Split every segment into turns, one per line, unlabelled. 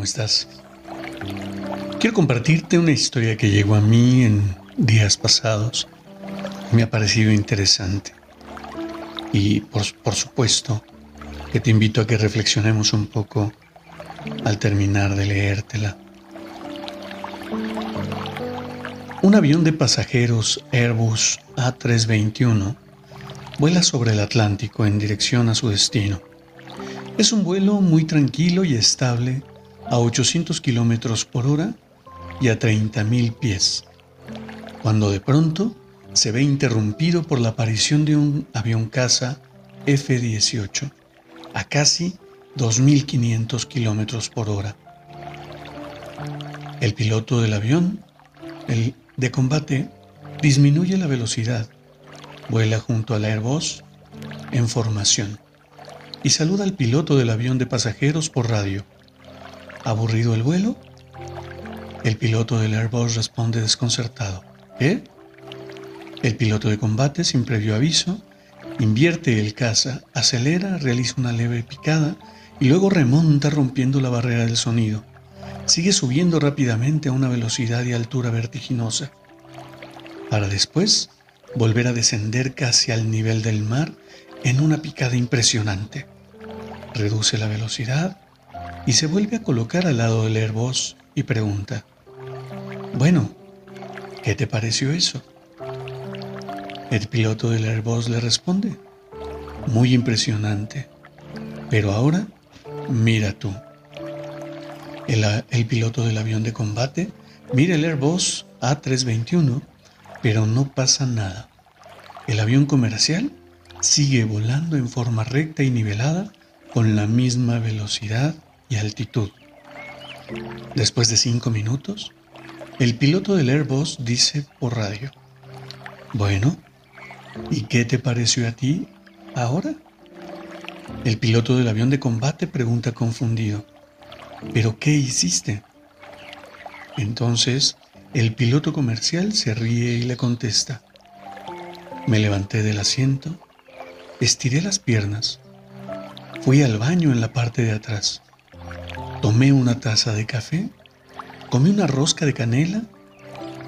¿Cómo estás? Quiero compartirte una historia que llegó a mí en días pasados. Me ha parecido interesante. Y por, por supuesto que te invito a que reflexionemos un poco al terminar de leértela. Un avión de pasajeros Airbus A321 vuela sobre el Atlántico en dirección a su destino. Es un vuelo muy tranquilo y estable a 800 kilómetros por hora y a 30.000 pies, cuando de pronto se ve interrumpido por la aparición de un avión caza F-18 a casi 2.500 kilómetros por hora. El piloto del avión, el de combate, disminuye la velocidad, vuela junto al Airbus en formación y saluda al piloto del avión de pasajeros por radio. ¿Aburrido el vuelo? El piloto del Airbus responde desconcertado. ¿Eh? El piloto de combate, sin previo aviso, invierte el caza, acelera, realiza una leve picada y luego remonta rompiendo la barrera del sonido. Sigue subiendo rápidamente a una velocidad y altura vertiginosa, para después volver a descender casi al nivel del mar en una picada impresionante. Reduce la velocidad y se vuelve a colocar al lado del Airbus y pregunta, bueno, ¿qué te pareció eso? El piloto del Airbus le responde, muy impresionante, pero ahora mira tú. El, el, piloto del avión de combate mira el Airbus A321, pero no pasa nada. El avión comercial sigue volando en forma recta y nivelada con la misma velocidad y altitud. Después de cinco minutos, el piloto del Airbus dice por radio, bueno, ¿y qué te pareció a ti ahora? El piloto del avión de combate pregunta confundido, ¿pero qué hiciste? Entonces, el piloto comercial se ríe y le contesta, me levanté del asiento, estiré las piernas, fui al baño en la parte de atrás, tomé una taza de café, comí una rosca de canela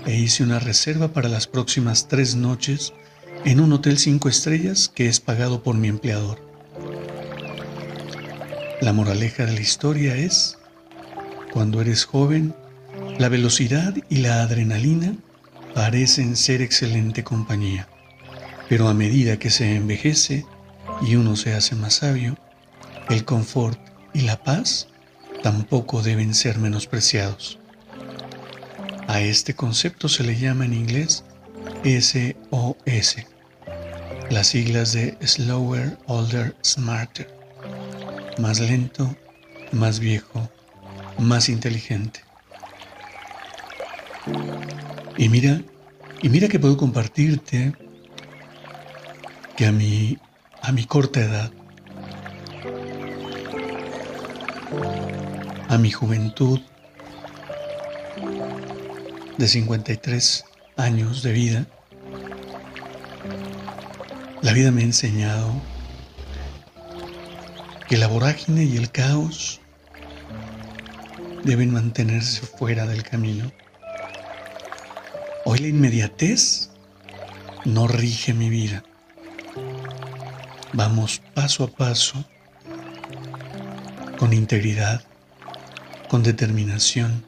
e hice una reserva para las próximas tres noches en un hotel cinco estrellas que es pagado por mi empleador. La moraleja de la historia es, cuando eres joven, la velocidad y la adrenalina parecen ser excelente compañía, pero a medida que se envejece y uno se hace más sabio, el confort y la paz tampoco deben ser menospreciados. A este concepto se le llama en inglés SOS, las siglas de Slower, Older, Smarter, más lento, más viejo, más inteligente. Y mira, y mira que puedo compartirte que a mi, a mi corta edad, a mi juventud de 53 años de vida, la vida me ha enseñado que la vorágine y el caos deben mantenerse fuera del camino. Hoy la inmediatez no rige mi vida. Vamos paso a paso, con integridad, con determinación,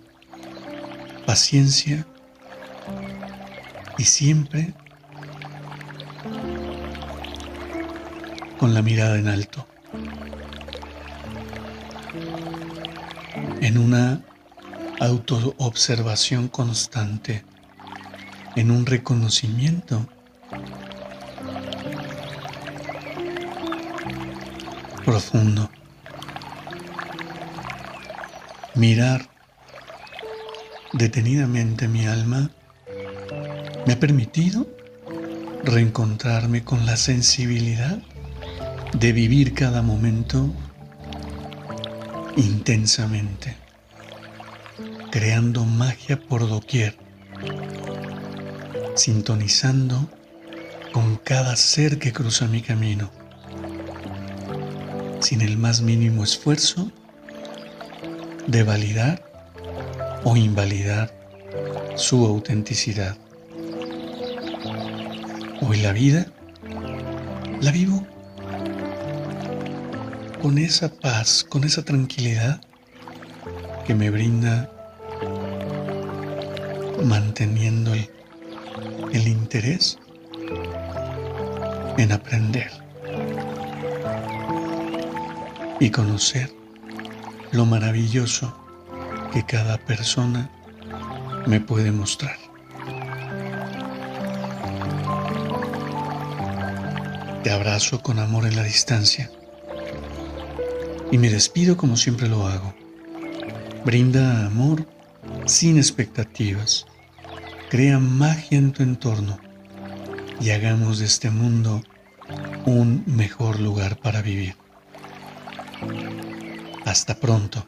paciencia y siempre con la mirada en alto, en una autoobservación constante, en un reconocimiento profundo. Mirar detenidamente mi alma me ha permitido reencontrarme con la sensibilidad de vivir cada momento intensamente, creando magia por doquier, sintonizando con cada ser que cruza mi camino, sin el más mínimo esfuerzo de validar o invalidar su autenticidad. Hoy la vida la vivo con esa paz, con esa tranquilidad que me brinda manteniendo el, el interés en aprender y conocer lo maravilloso que cada persona me puede mostrar. Te abrazo con amor en la distancia y me despido como siempre lo hago. Brinda amor sin expectativas. Crea magia en tu entorno y hagamos de este mundo un mejor lugar para vivir. Hasta pronto.